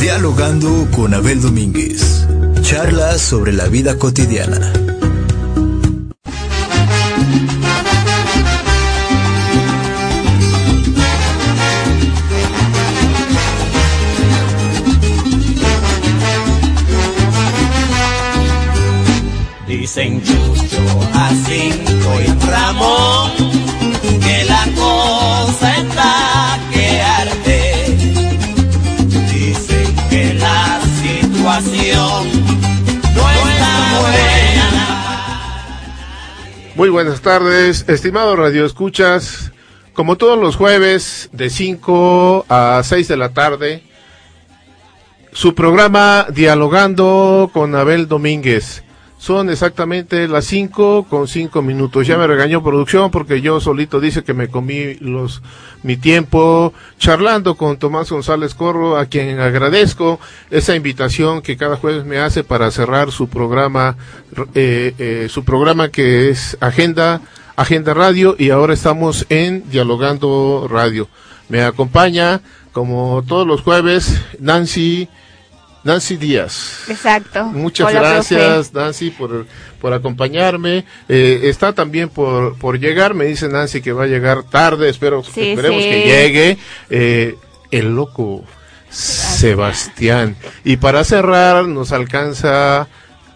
Dialogando con Abel Domínguez. Charlas sobre la vida cotidiana. Dicen Chucho, Jacinto y Ramón Muy buenas tardes, estimado Radio Escuchas. Como todos los jueves, de 5 a 6 de la tarde, su programa Dialogando con Abel Domínguez. Son exactamente las 5 con 5 minutos. Ya me regañó producción porque yo solito dice que me comí los mi tiempo charlando con Tomás González Corro, a quien agradezco esa invitación que cada jueves me hace para cerrar su programa, eh, eh, su programa que es Agenda, Agenda Radio y ahora estamos en Dialogando Radio. Me acompaña, como todos los jueves, Nancy Nancy Díaz. Exacto. Muchas Hola, gracias, profe. Nancy, por, por acompañarme. Eh, está también por, por llegar, me dice Nancy que va a llegar tarde, espero, Sí, esperemos sí. que llegue. Eh, el loco Sebastián. Y para cerrar, nos alcanza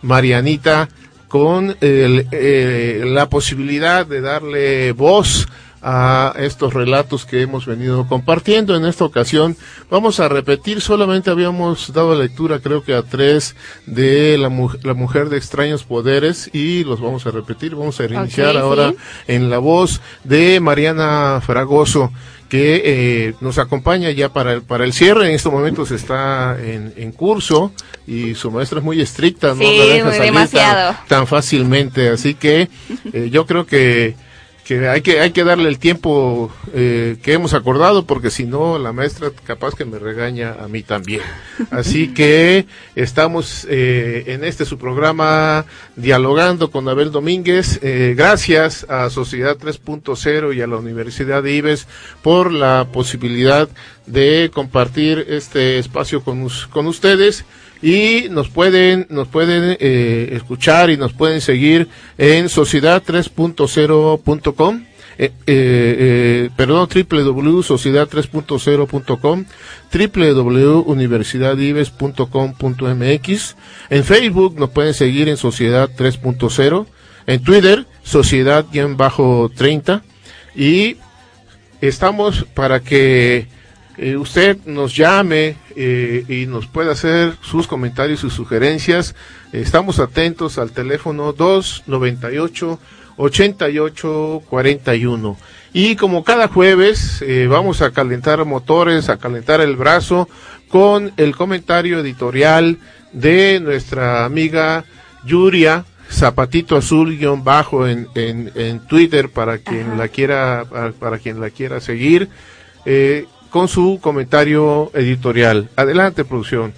Marianita con el, eh, la posibilidad de darle voz a estos relatos que hemos venido compartiendo. En esta ocasión vamos a repetir, solamente habíamos dado lectura creo que a tres de la, mu- la mujer de extraños poderes y los vamos a repetir. Vamos a reiniciar Ok, ahora sí. en la voz de Mariana Fragoso que eh, nos acompaña ya para el, para el cierre. En estos momentos está en, en curso y su maestra es muy estricta, no la deja salir tan fácilmente. Así que eh, yo creo que, que hay que hay que darle el tiempo eh, que hemos acordado porque si no la maestra capaz que me regaña a mí también. Así que estamos eh, en este su programa dialogando con Abel Domínguez. Eh, gracias a Sociedad 3.0 y a la Universidad de Ives por la posibilidad de compartir este espacio con, con ustedes y nos pueden nos pueden eh, escuchar y nos pueden seguir en sociedad3.0.com eh, eh, eh, perdón www.sociedad3.0.com www.universidadives.com.mx en Facebook nos pueden seguir en Sociedad 3.0 en Twitter Sociedad-30 y estamos para que eh, usted nos llame eh, y nos pueda hacer sus comentarios y sugerencias. Estamos atentos al teléfono 298 88 41. Y como cada jueves eh, vamos a calentar motores, a calentar el brazo con el comentario editorial de nuestra amiga Yuria Zapatito Azul guion bajo en, en, en Twitter para quien la quiera para, para quien la quiera seguir eh, con su comentario editorial. Adelante, producción.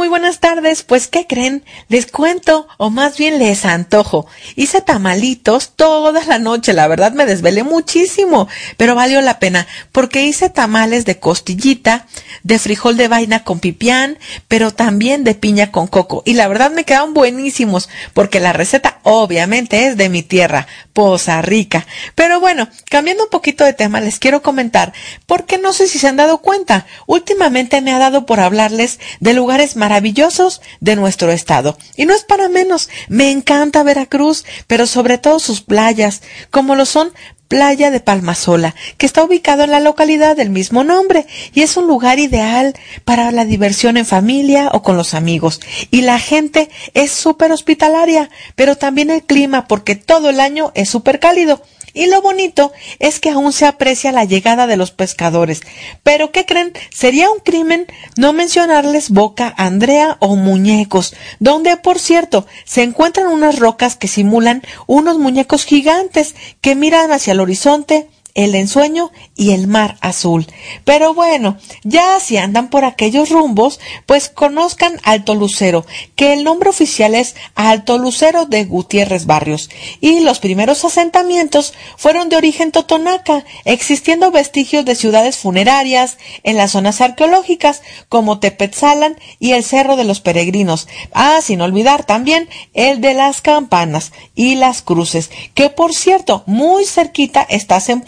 Muy buenas tardes. Pues, ¿qué creen? Les cuento, o más bien les antojo. Hice tamalitos toda la noche, la verdad me desvelé muchísimo, pero valió la pena, porque hice tamales de costillita, de frijol de vaina con pipián, pero también de piña con coco. Y la verdad me quedaron buenísimos, porque la receta obviamente es de mi tierra, Poza Rica. Pero bueno, cambiando un poquito de tema, les quiero comentar, porque no sé si se han dado cuenta, últimamente me ha dado por hablarles de lugares maravillosos de nuestro estado. Y no es para menos, me encanta Veracruz, pero sobre todo sus playas, como lo son Playa de Palmasola, que está ubicado en la localidad del mismo nombre y es un lugar ideal para la diversión en familia o con los amigos. Y la gente es súper hospitalaria, pero también el clima porque todo el año es súper cálido. Y lo bonito es que aún se aprecia la llegada de los pescadores. Pero ¿qué creen? Sería un crimen no mencionarles Boca, Andrea o Muñecos, donde por cierto se encuentran unas rocas que simulan unos muñecos gigantes que miran hacia el horizonte el ensueño y el mar azul. Pero bueno, ya si andan por aquellos rumbos, pues conozcan Alto Lucero, que el nombre oficial es Alto Lucero de Gutiérrez Barrios, y los primeros asentamientos fueron de origen totonaca, existiendo vestigios de ciudades funerarias en las zonas arqueológicas como Tepetzalan y el Cerro de los Peregrinos. Ah, sin olvidar también el de las campanas y las cruces, que por cierto, muy cerquita está en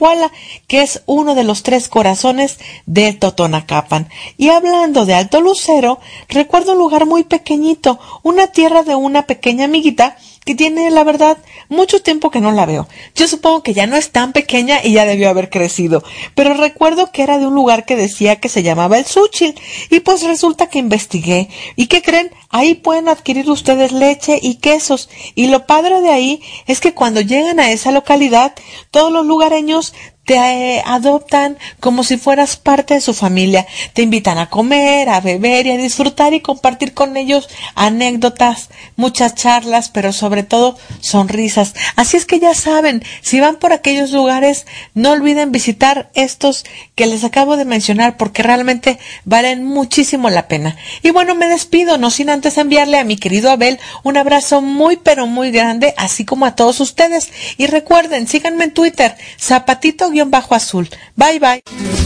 que es uno de los tres corazones de Totonacapan. Y hablando de Alto Lucero, recuerdo un lugar muy pequeñito, una tierra de una pequeña amiguita que tiene, la verdad, mucho tiempo que no la veo. Yo supongo que ya no es tan pequeña y ya debió haber crecido, pero recuerdo que era de un lugar que decía que se llamaba el Suchil, y pues resulta que investigué. ¿Y qué creen? Ahí pueden adquirir ustedes leche y quesos, y lo padre de ahí es que cuando llegan a esa localidad, todos los lugareños te eh, adoptan como si fueras parte de su familia, te invitan a comer, a beber y a disfrutar y compartir con ellos anécdotas, muchas charlas, pero sobre todo sonrisas. Así es que ya saben, si van por aquellos lugares, no olviden visitar estos que les acabo de mencionar porque realmente valen muchísimo la pena. Y bueno, me despido, no sin antes enviarle a mi querido Abel un abrazo muy pero muy grande, así como a todos ustedes. Y recuerden, síganme en Twitter, zapatito bajo azul. Bye bye.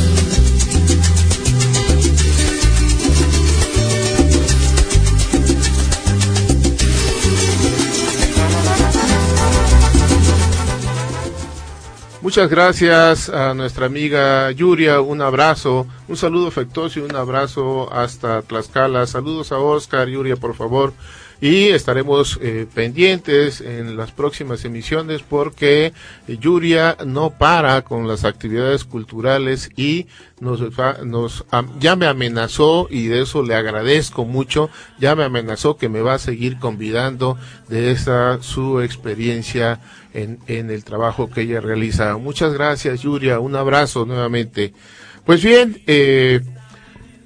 Muchas gracias a nuestra amiga Yuria, un abrazo, un saludo afectuoso y un abrazo hasta Tlaxcala. Saludos a Oscar, Yuria, por favor y estaremos eh, pendientes en las próximas emisiones porque Yuria no para con las actividades culturales y nos, nos ya me amenazó y de eso le agradezco mucho ya me amenazó que me va a seguir convidando de esa su experiencia en, el trabajo que ella realiza muchas gracias Yuria un abrazo nuevamente pues bien eh,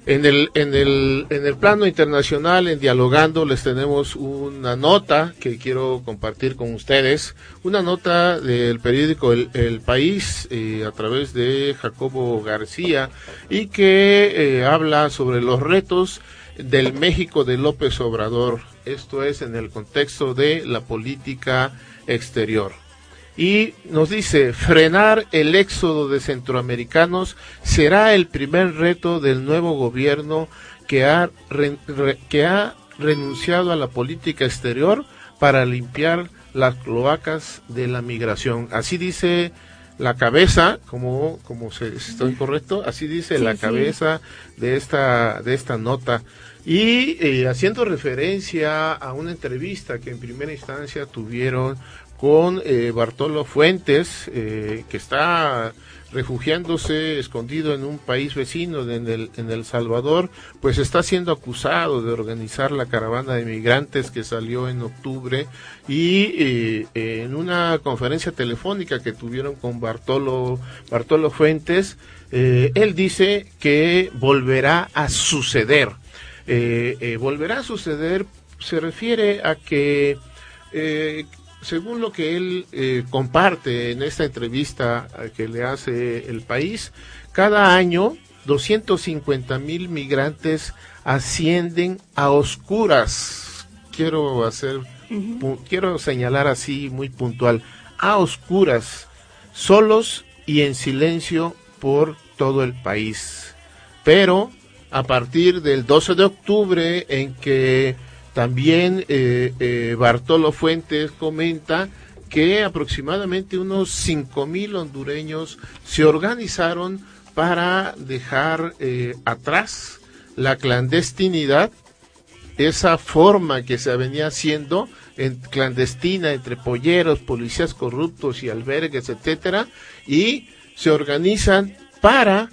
en el, en, el, en el plano internacional, en Dialogando, les tenemos una nota que quiero compartir con ustedes. Una nota del periódico El, País eh, a través de Jacobo García y que eh, habla sobre los retos del México de López Obrador. Esto es en el contexto de la política exterior y nos dice, frenar el éxodo de centroamericanos será el primer reto del nuevo gobierno que ha, que ha renunciado a la política exterior para limpiar las cloacas de la migración. Así dice la cabeza, como, como se, estoy correcto, así dice la cabeza de esta, de esta nota. Y eh, haciendo referencia a una entrevista que en primera instancia tuvieron con eh, Bartolo Fuentes, eh, que está refugiándose escondido en un país vecino en el, en el Salvador, pues está siendo acusado de organizar la caravana de migrantes que salió en octubre y eh, en una conferencia telefónica que tuvieron con Bartolo, Bartolo Fuentes, él dice que volverá a suceder. volverá a suceder se refiere a que según lo que él eh, comparte en esta entrevista eh, que le hace el país, cada año 250 mil migrantes ascienden a oscuras. Quiero hacer, quiero señalar así muy puntual, a oscuras, solos y en silencio por todo el país. Pero a partir del 12 de octubre en que también eh, eh, Bartolo Fuentes comenta que aproximadamente unos cinco mil hondureños se organizaron para dejar eh, atrás la clandestinidad esa forma que se venía haciendo en clandestina entre polleros, policías corruptos y albergues, etcétera, y se organizan para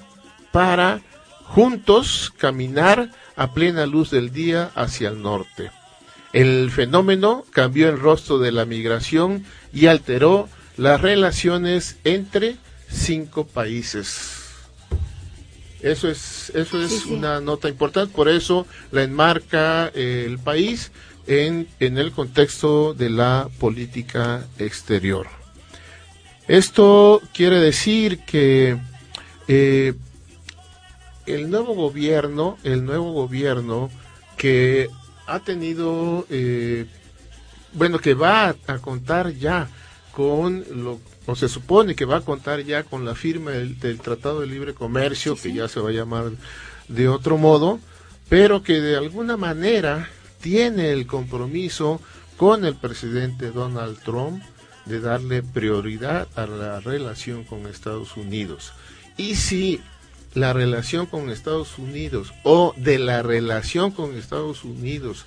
para juntos caminar a plena luz del día hacia el norte. El fenómeno cambió el rostro de la migración y alteró las relaciones entre cinco países. Eso es, eso es una nota importante, por eso la enmarca eh, el país en, en el contexto de la política exterior. Esto quiere decir que eh, el nuevo gobierno, el nuevo gobierno que ha tenido, eh, bueno, que va a, contar ya con lo, o se supone que va a contar ya con la firma del, Tratado de Libre Comercio, que ya se va a llamar de otro modo, pero que de alguna manera tiene el compromiso con el presidente Donald Trump de darle prioridad a la relación con Estados Unidos. Y si la relación con Estados Unidos o de la relación con Estados Unidos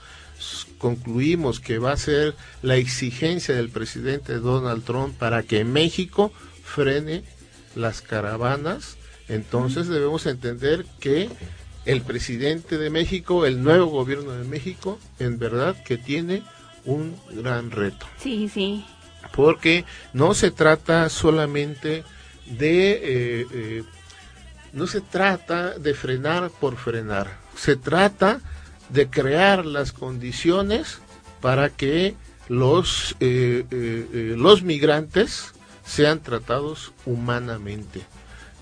concluimos que va a ser la exigencia del presidente Donald Trump para que México frene las caravanas, entonces debemos entender que el presidente de México, el nuevo gobierno de México, en verdad que tiene un gran reto. Sí, sí. Porque no se trata solamente de eh, eh, no se trata de frenar por frenar, se trata de crear las condiciones para que los, eh, eh, eh, los migrantes sean tratados humanamente.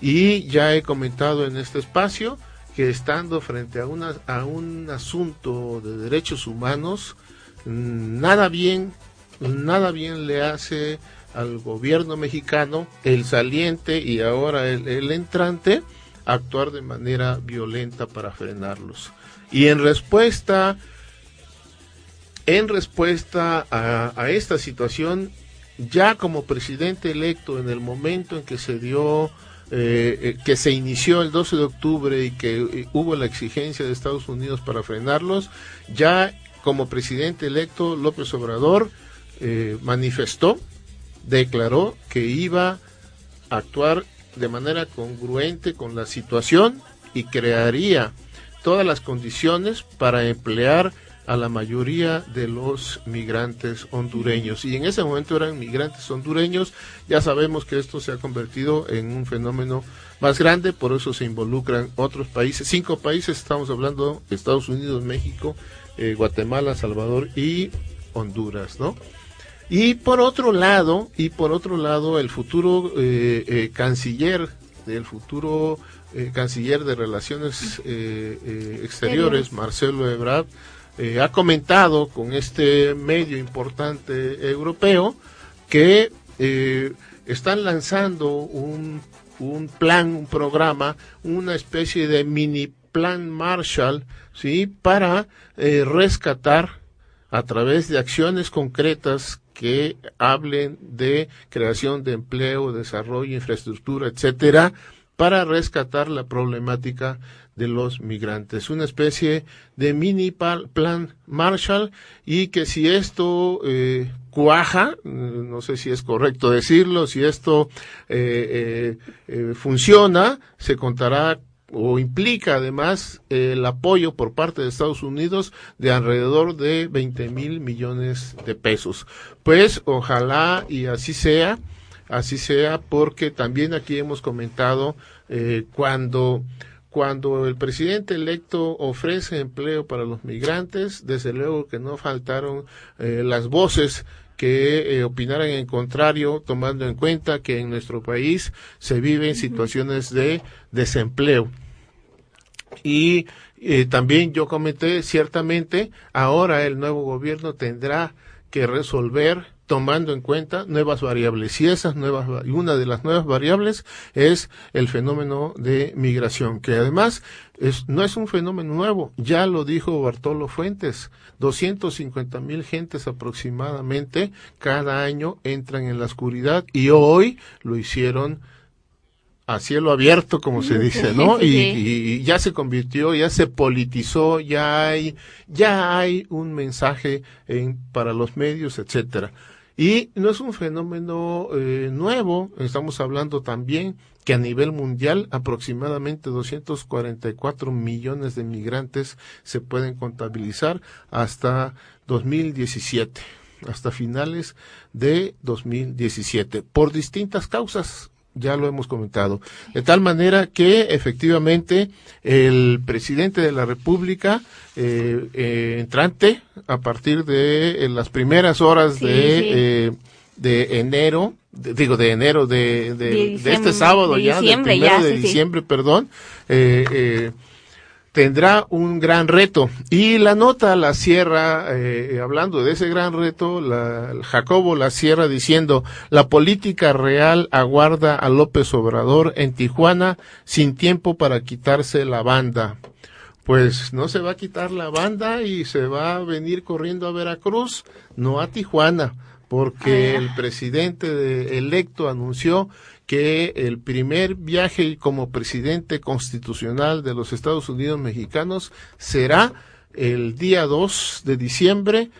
Y ya he comentado en este espacio que estando frente a, a un asunto de derechos humanos, nada bien, nada bien le hace al gobierno mexicano, el saliente y ahora el entrante, actuar de manera violenta para frenarlos. Y en respuesta, en respuesta a, esta situación, ya como presidente electo en el momento en que se dio, eh, eh, que se inició el 12 de octubre y que eh, hubo la exigencia de Estados Unidos para frenarlos, ya como presidente electo López Obrador manifestó, declaró que iba a actuar de manera congruente con la situación y crearía todas las condiciones para emplear a la mayoría de los migrantes hondureños. Y en ese momento eran migrantes hondureños. Ya sabemos que esto se ha convertido en un fenómeno más grande, por eso se involucran otros países. Cinco países, estamos hablando Estados Unidos, México, eh, Guatemala, Salvador y Honduras, ¿no? Y por otro lado, y por otro lado, el futuro eh, eh, canciller, el futuro eh, canciller de Relaciones Exteriores, Marcelo Ebrard, ha comentado con este medio importante europeo que están lanzando un, un plan, un programa, una especie de mini plan Marshall, ¿sí? Para rescatar a través de acciones concretas que hablen de creación de empleo, desarrollo, infraestructura, etcétera, para rescatar la problemática de los migrantes. Una especie de mini plan Marshall y que si esto eh, cuaja, no sé si es correcto decirlo, si esto eh, eh, funciona, se contará o implica además el apoyo por parte de Estados Unidos de alrededor de 20 mil millones de pesos. Pues ojalá y así sea, así sea, porque también aquí hemos comentado eh, cuando cuando el presidente electo ofrece empleo para los migrantes, desde luego que no faltaron eh, las voces que eh, opinaran en contrario, tomando en cuenta que en nuestro país se viven situaciones de desempleo. Y eh, también yo comenté, ciertamente, ahora el nuevo gobierno tendrá que resolver tomando en cuenta nuevas variables y esas nuevas una de las nuevas variables es el fenómeno de migración que además es, no es un fenómeno nuevo ya lo dijo Bartolo Fuentes 250 mil gentes aproximadamente cada año entran en la oscuridad y hoy lo hicieron a cielo abierto, como se dice, ¿no? Sí, y, y ya se convirtió, ya se politizó, ya hay, ya hay un mensaje en, para los medios, etcétera. Y no es un fenómeno eh, nuevo, estamos hablando también que a nivel mundial aproximadamente 244 millones de migrantes se pueden contabilizar hasta 2017, hasta finales de 2017, por distintas causas, ya lo hemos comentado. De tal manera que efectivamente el presidente de la República eh, eh, entrante, a partir de eh, las primeras horas Sí, de, sí. eh, de enero, de- digo de enero de, de, este sábado ya, del primero ya, de sí, diciembre, perdón, eh, tendrá un gran reto. Y la nota la cierra, eh, hablando de ese gran reto, la, Jacobo la cierra diciendo, la política real aguarda a López Obrador en Tijuana sin tiempo para quitarse la banda. Pues no se va a quitar la banda y se va a venir corriendo a Veracruz, no a Tijuana, porque el presidente de- electo anunció que el primer viaje como presidente constitucional de los Estados Unidos mexicanos será el día 2 de diciembre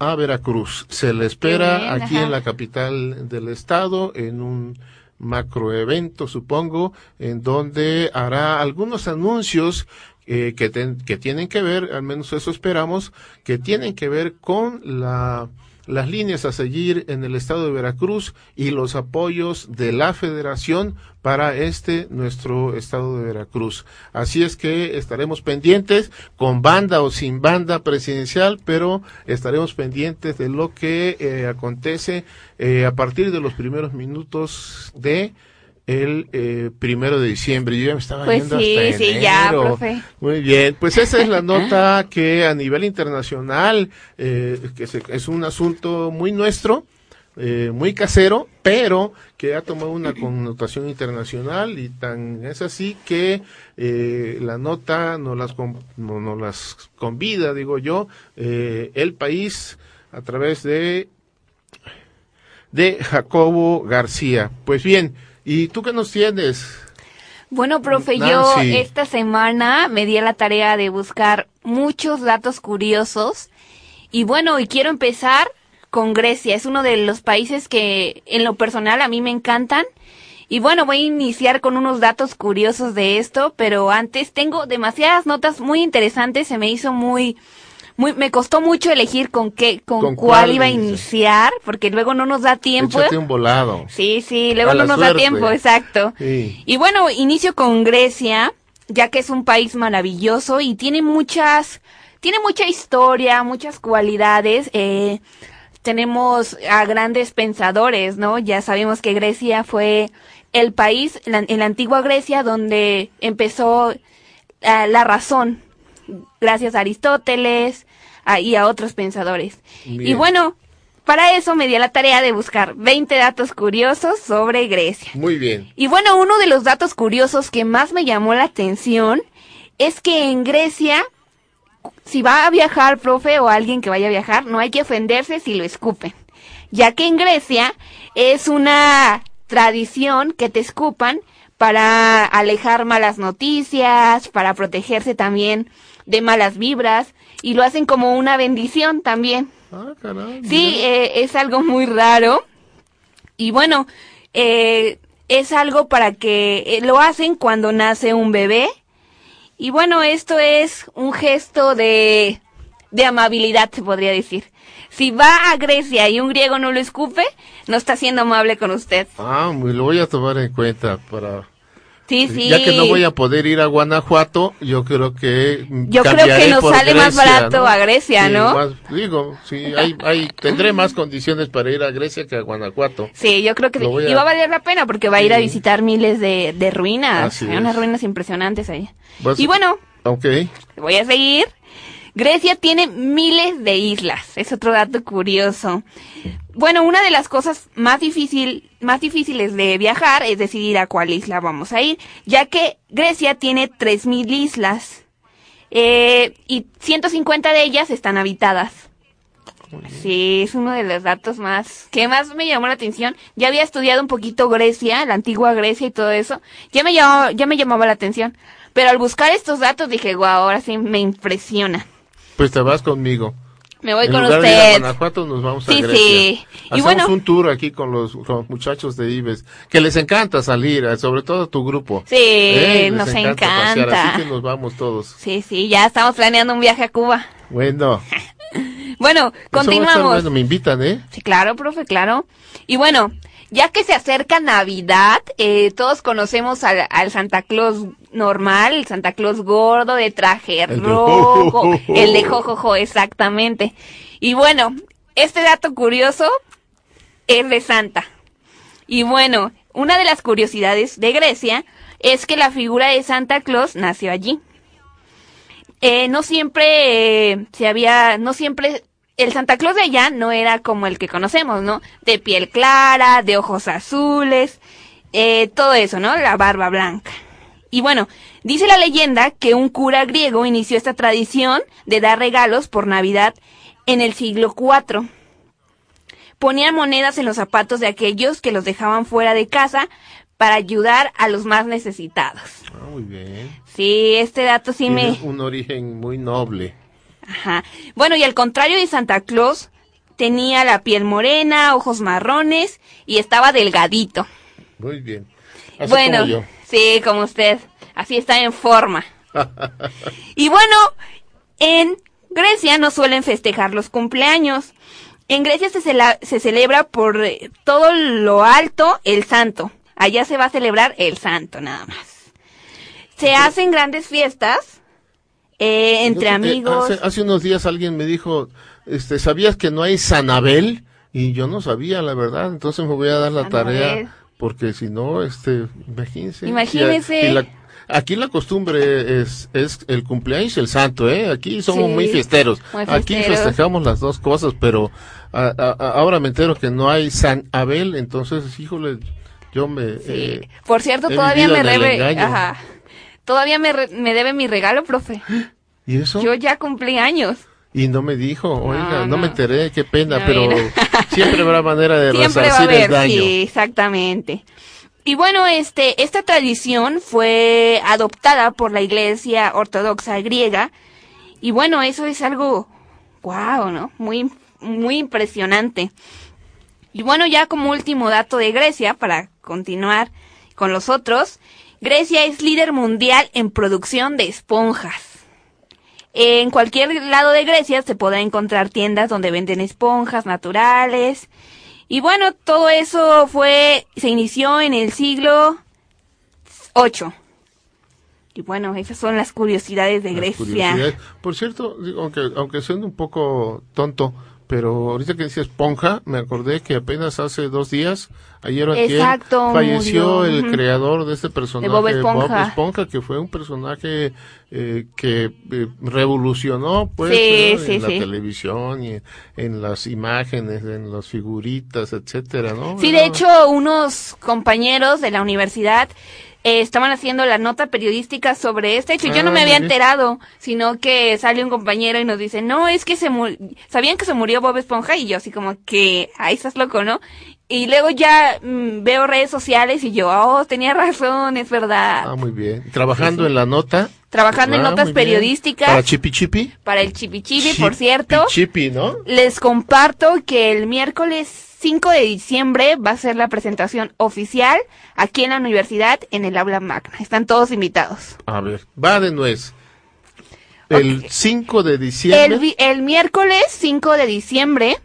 a Veracruz. Se le espera bien, aquí ajá. en la capital del estado en un macroevento, supongo, en donde hará algunos anuncios eh, que, ten- que tienen que ver, al menos eso esperamos, que tienen que ver con la, las líneas a seguir en el estado de Veracruz y los apoyos de la federación para este nuestro estado de Veracruz. Así es que estaremos pendientes con banda o sin banda presidencial, pero estaremos pendientes de lo que eh, acontece eh, a partir de los primeros minutos de el eh, primero de diciembre. Yo ya me estaba Pues yendo sí, hasta sí, ya, profe. Muy bien, pues esa es la nota que a nivel internacional eh, que se- es un asunto muy nuestro, eh, muy casero, pero que ha tomado una connotación internacional y tan es así que eh, la nota nos las, nos las convida, digo yo, el país a través de de Jacobo García. Pues bien, ¿y tú qué nos tienes? Bueno, profe, yo esta semana me di a la tarea de buscar muchos datos curiosos. Y bueno, y quiero empezar con Grecia. Es uno de los países que en lo personal a mí me encantan. Y bueno, voy a iniciar con unos datos curiosos de esto, pero antes tengo demasiadas notas muy interesantes. Se me hizo muy, muy, me costó mucho elegir con qué, con, ¿Con cuál, cuál iba a iniciar, porque luego no nos da tiempo. Échate un volado. Sí, sí, luego A no nos suerte. da tiempo, exacto. Sí. Y bueno, inicio con Grecia, ya que es un país maravilloso y tiene muchas, tiene mucha historia, muchas cualidades. Eh, tenemos a grandes pensadores, ¿no? Ya sabemos que Grecia fue el país la- en la antigua Grecia donde empezó ah, la razón, gracias a Aristóteles y a otros pensadores. Y bueno, para eso me di a la tarea de buscar 20 datos curiosos sobre Grecia. Muy bien. Y bueno, uno de los datos curiosos que más me llamó la atención es que en Grecia, si va a viajar, profe, o alguien que vaya a viajar, no hay que ofenderse si lo escupen. Ya que en Grecia es una tradición que te escupan para alejar malas noticias, para protegerse también de malas vibras, y lo hacen como una bendición también. Ah, caray. Sí, eh, es algo muy raro. Y bueno, eh, es algo para que eh, lo hacen cuando nace un bebé. Y bueno, esto es un gesto de, de amabilidad, se podría decir. Si va a Grecia y un griego no lo escupe, no está siendo amable con usted. Ah, muy- lo voy a tomar en cuenta para... Sí, sí. Ya que no voy a poder ir a Guanajuato, yo creo que Yo creo que nos sale más barato a Grecia, Sí, ¿no? más- digo, sí, hay, hay, tendré más condiciones para ir a Grecia que a Guanajuato. Sí, yo creo que Lo voy a- y va a valer la pena porque va a ir a visitar miles de, de ruinas. Así Hay unas ruinas impresionantes ahí. Vas- Y bueno, Ok. voy a seguir. Grecia tiene miles de islas. Es otro dato curioso. Bueno, una de las cosas más difícil, más difíciles de viajar es decidir a cuál isla vamos a ir, ya que Grecia tiene 3000 islas. Eh, y 150 de ellas están habitadas. Sí, es uno de los datos más que más me llamó la atención. Ya había estudiado un poquito Grecia, la antigua Grecia y todo eso. Ya me llamó, ya me llamaba la atención. Pero al buscar estos datos dije, guau, ahora sí me impresiona. Pues te vas conmigo. Me voy en con lugar de ir a usted. Guanajuato nos vamos a Sí, Grecia. sí. Y Hacemos bueno- un tour aquí con los, con los muchachos de Ives, que les encanta salir, eh, sobre todo tu grupo. Sí, Eh, nos pasear, encanta. así que nos vamos todos. Sí, sí, ya estamos planeando un viaje a Cuba. Bueno, Bueno, eso va a estar continuamos. bueno, me invitan, ¿eh? Sí, claro, profe, claro. Y bueno, ya que se acerca Navidad, eh, todos conocemos al, al Santa Claus normal, el Santa Claus gordo de traje El rojo, el de jojojo, exactamente. Y bueno, este dato curioso es de Santa. Y bueno, una de las curiosidades de Grecia es que la figura de Santa Claus nació allí. Eh, no siempre eh, se había, no siempre, el Santa Claus de allá no era como el que conocemos, ¿no? De piel clara, de ojos azules, eh, todo eso, ¿no? La barba blanca. Y bueno, dice la leyenda que un cura griego inició esta tradición de dar regalos por Navidad en el siglo IV. Ponían monedas en los zapatos de aquellos que los dejaban fuera de casa para ayudar a los más necesitados. Ah, muy bien. Sí, este dato sí Tiene me... un origen muy noble. Ajá. Bueno, y al contrario de Santa Claus, tenía la piel morena, ojos marrones y estaba delgadito. Muy bien. Así bueno, como yo. sí, como usted. Así está en forma. y bueno, en Grecia no suelen festejar los cumpleaños. En Grecia se, cela- se celebra por eh, todo lo alto el santo. Allá se va a celebrar el santo, nada más. Se hacen grandes fiestas eh, entre amigos. Hace, hace unos días alguien me dijo, este, ¿sabías que no hay Sanabel? Y yo no sabía, la verdad. Entonces me voy a dar la Sanabel. tarea, porque si no, este, imagínense. Imagínese. Y- y la- aquí la costumbre es, es el cumpleaños y el santo, ¿eh? Aquí somos Sí, muy fiesteros. muy Aquí festejamos las dos cosas, pero a- ahora me entero que no hay San Abel, entonces, híjole, yo me... Sí. eh, Por cierto, todavía me engaño. ajá, todavía me, re- me debe mi regalo, profe. ¿Y eso? Yo ya cumplí años. Y no me dijo, oiga, no, no. me enteré, qué pena, No, pero siempre habrá manera de Siempre va a resarcir el haber, daño. sí, exactamente. Y bueno, este, esta tradición fue adoptada por la Iglesia Ortodoxa griega. Y bueno, eso es algo, wow, ¿no? Muy, muy impresionante. Y bueno, ya como último dato de Grecia, para continuar con los otros, Grecia es líder mundial en producción de esponjas. En cualquier lado de Grecia se podrá encontrar tiendas donde venden esponjas naturales. Y bueno, todo eso fue, se inició en el siglo VIII. Y bueno, esas son las curiosidades de Las Grecia. curiosidades. Por cierto, aunque, aunque suene un poco tonto, pero ahorita que dice esponja, me acordé que apenas hace dos días, ayer Exacto, falleció murió. el creador de este personaje, Bob Esponja. Esponja, que fue un personaje eh, que eh, revolucionó pues Sí, ¿no? sí, en la televisión y en las imágenes, en las figuritas, etcétera, ¿no? Sí, de hecho, unos compañeros de la universidad eh, estaban haciendo la nota periodística sobre este hecho. Yo Ah, no me muy había enterado, sino que sale un compañero y nos dice, no, es que se murió, sabían que se murió Bob Esponja y yo así como que, ahí estás loco, ¿no? Y luego ya mm, veo redes sociales y yo, oh, tenía razón, es verdad. Ah, muy bien. Trabajando en la nota. Trabajando en Ah, notas periodísticas. Para Chipi Chipi. Para el Chipichibi, por cierto. Chipi, ¿no? Les comparto que el miércoles 5 de diciembre va a ser la presentación oficial aquí en la universidad en el aula magna. Están todos invitados. A ver, va de nuez. El 5 de diciembre. El miércoles 5 de diciembre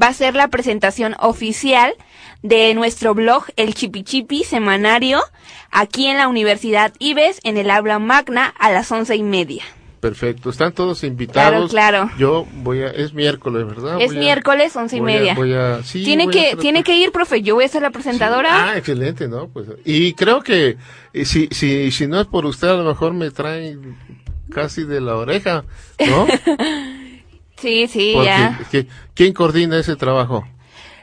va a ser la presentación oficial de nuestro blog El Chipichipi Semanario aquí en la Universidad Ives en el aula magna a las once y media. Perfecto, están todos invitados. Claro, claro. Yo voy a, es miércoles, ¿verdad? es Voy miércoles once y a- media. voy a- sí, tiene voy que tiene que ir, profe. Yo voy a ser la presentadora. Ah, excelente, ¿no? Pues, y creo que si, si, si no es por usted, a lo mejor me traen casi de la oreja, ¿no? Sí, sí, Porque, ya. que- ¿Quién coordina ese trabajo?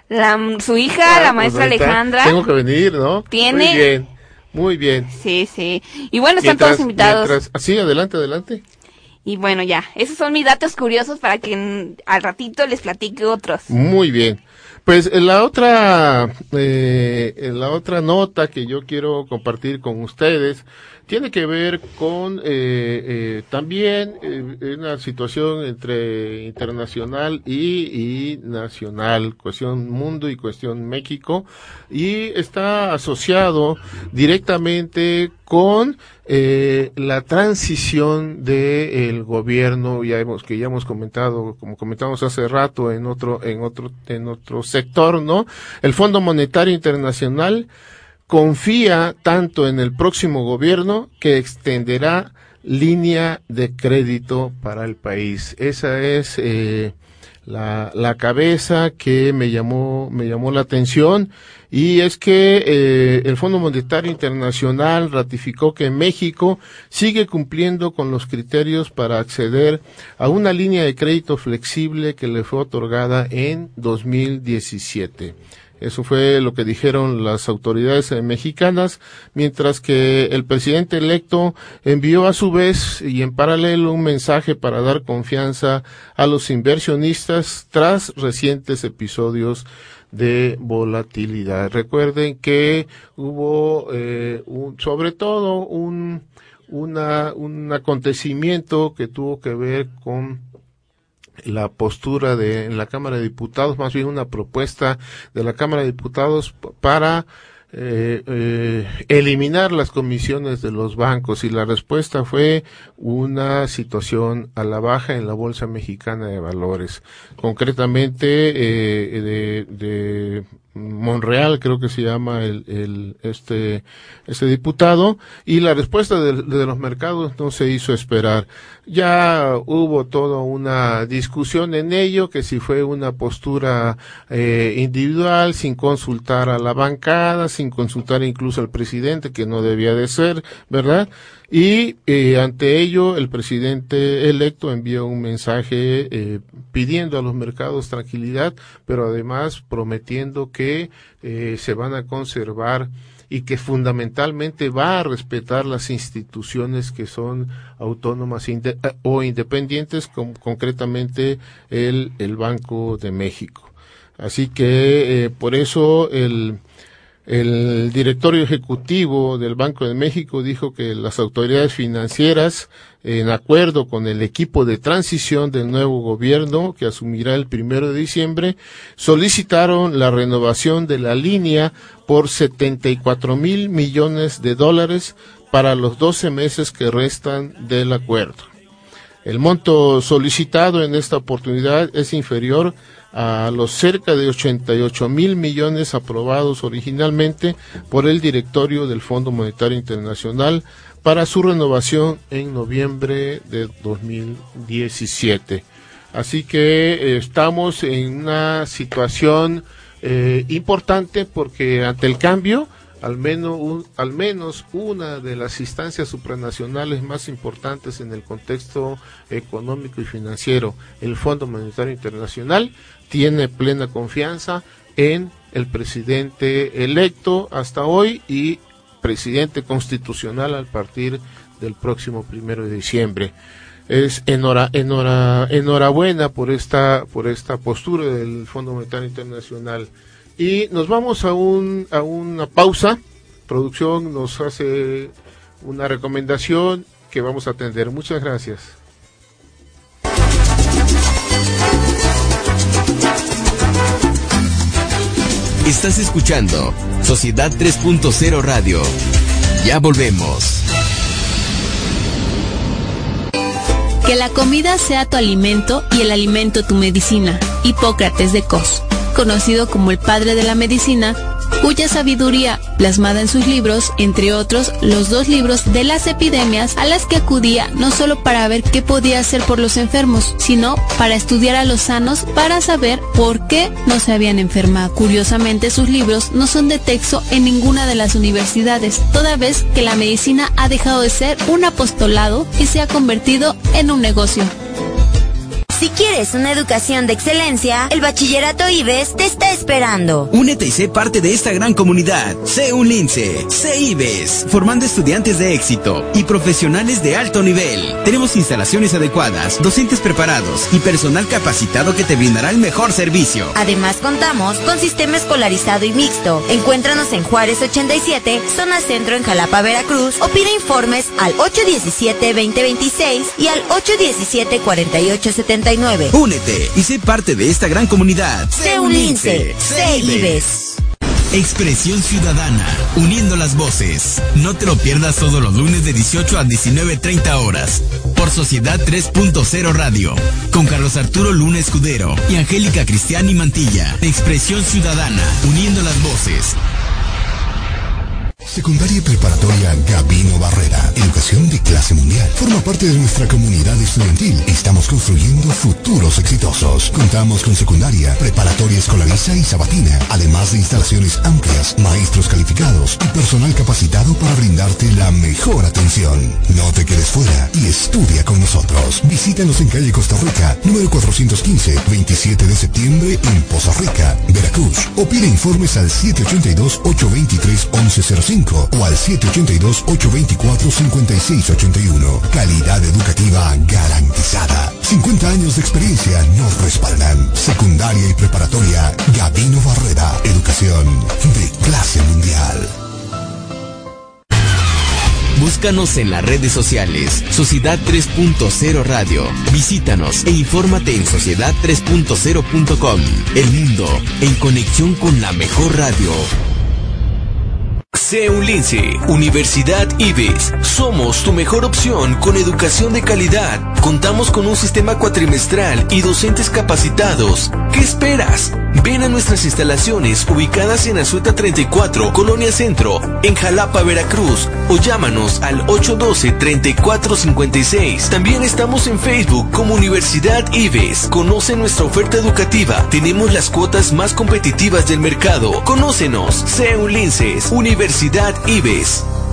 La, su hija, Ah, la pues maestra. Alejandra. Tengo que venir, ¿no? Tiene- Muy bien, muy bien. Sí, sí. Y bueno, están todos invitados. mientras- sí, adelante, adelante. Y bueno, ya, esos son mis datos curiosos para que al ratito les platique otros. Muy bien. Pues eh, la otra, eh, la otra nota que yo quiero compartir con ustedes tiene que ver con eh, eh, también eh, una situación entre internacional y, y nacional, cuestión mundo y cuestión México, y está asociado directamente con eh, la transición del gobierno ya hemos que ya hemos comentado como comentamos hace rato en otro en otro en otro sector no el Fondo Monetario Internacional confía tanto en el próximo gobierno que extenderá línea de crédito para el país esa es eh, la, la cabeza que me llamó me llamó la atención y es que eh, el Fondo Monetario Internacional ratificó que México sigue cumpliendo con los criterios para acceder a una línea de crédito flexible que le fue otorgada en 2017. Eso fue lo que dijeron las autoridades eh, mexicanas, mientras que el presidente electo envió a su vez y en paralelo un mensaje para dar confianza a los inversionistas tras recientes episodios de volatilidad. Recuerden que hubo eh, sobre todo un, una, un acontecimiento que tuvo que ver con la postura de en la Cámara de Diputados, más bien una propuesta de la Cámara de Diputados para eh, eh, eliminar las comisiones de los bancos y la respuesta fue una situación a la baja en la Bolsa Mexicana de Valores. Concretamente eh, de, de Monreal, creo que se llama el, el este, este diputado, y la respuesta de, de los mercados no se hizo esperar. Ya hubo toda una discusión en ello, que si fue una postura eh, individual, sin consultar a la bancada, sin consultar incluso al presidente, que no debía de ser, ¿verdad? Y eh, ante ello, el presidente electo envió un mensaje eh, pidiendo a los mercados tranquilidad, pero además prometiendo que eh, se van a conservar y que fundamentalmente va a respetar las instituciones que son autónomas o independientes, con- concretamente el, el Banco de México. Así que por eso el, el directorio ejecutivo del Banco de México dijo que las autoridades financieras, en acuerdo con el equipo de transición del nuevo gobierno que asumirá el primero de diciembre, solicitaron la renovación de la línea por 74 mil millones de dólares para los 12 meses que restan del acuerdo. El monto solicitado en esta oportunidad es inferior a los cerca de 88 mil millones aprobados originalmente por el directorio del Fondo Monetario Internacional para su renovación en noviembre de 2017. Así que eh, estamos en una situación eh, importante porque ante el cambio, al menos, un- al menos una de las instancias supranacionales más importantes en el contexto económico y financiero, el Fondo Monetario Internacional, tiene plena confianza en el presidente electo hasta hoy y presidente constitucional al partir del próximo primero de diciembre. Es enhora, enhora, enhorabuena por esta, por esta postura del Fondo Monetario Internacional. Y nos vamos a, un, a una pausa. Producción nos hace una recomendación que vamos a atender. Muchas gracias. Estás escuchando Sociedad 3.0 Radio. Ya volvemos. Que la comida sea tu alimento y el alimento tu medicina. Hipócrates de Cos, conocido como el padre de la medicina, cuya sabiduría, plasmada en sus libros, entre otros los dos libros de las epidemias, a las que acudía no solo para ver qué podía hacer por los enfermos, sino para estudiar a los sanos para saber por qué no se habían enfermado. Curiosamente, sus libros no son de texto en ninguna de las universidades, toda vez que la medicina ha dejado de ser un apostolado y se ha convertido en un negocio. Si quieres una educación de excelencia, el Bachillerato IBES te está esperando. Únete y sé parte de esta gran comunidad. Sé un lince, sé IBES, formando estudiantes de éxito y profesionales de alto nivel. Tenemos instalaciones adecuadas, docentes preparados y personal capacitado que te brindará el mejor servicio. Además contamos con sistema escolarizado y mixto. Encuéntranos en Juárez 87, zona centro en Jalapa, Veracruz o pide informes al 817-2026 y al 817-4879. Únete y sé parte de esta gran comunidad. Sé un lince, sé IBES. Expresión Ciudadana, uniendo las voces. No te lo pierdas todos los lunes de 18 a 19.30 horas. Por Sociedad 3.0 Radio. Con Carlos Arturo Luna Escudero y Angélica Cristiani Mantilla. Expresión Ciudadana, uniendo las voces. Secundaria Preparatoria Gabino Barrera. Educación de clase mundial. Forma parte de nuestra comunidad estudiantil. Estamos construyendo futuros exitosos. Contamos con secundaria, preparatoria escolariza y sabatina. Además de instalaciones amplias, maestros calificados y personal capacitado para brindarte la mejor atención. No te quedes fuera y estudia con nosotros. Visítanos en calle Costa Rica, número 415, 27 de septiembre en Poza Rica, Veracruz. O pide informes al 782-823-1105 o al 782-824-5681. Calidad educativa garantizada. 50 años de experiencia nos respaldan. Secundaria y preparatoria Gabino Barrera. Educación de clase mundial. Búscanos en las redes sociales, Sociedad 3.0 Radio. Visítanos e infórmate en sociedad3.0.com. El mundo en conexión con la mejor radio. Sé un lince, Universidad IBES. Somos tu mejor opción con educación de calidad. Contamos con un sistema cuatrimestral y docentes capacitados. ¿Qué esperas? Ven a nuestras instalaciones ubicadas en Azueta 34, Colonia Centro, en Jalapa, Veracruz, o llámanos al 812-3456. También estamos en Facebook como Universidad IBES. Conoce nuestra oferta educativa. Tenemos las cuotas más competitivas del mercado. Conócenos. Sé un linces, Universidad IBES.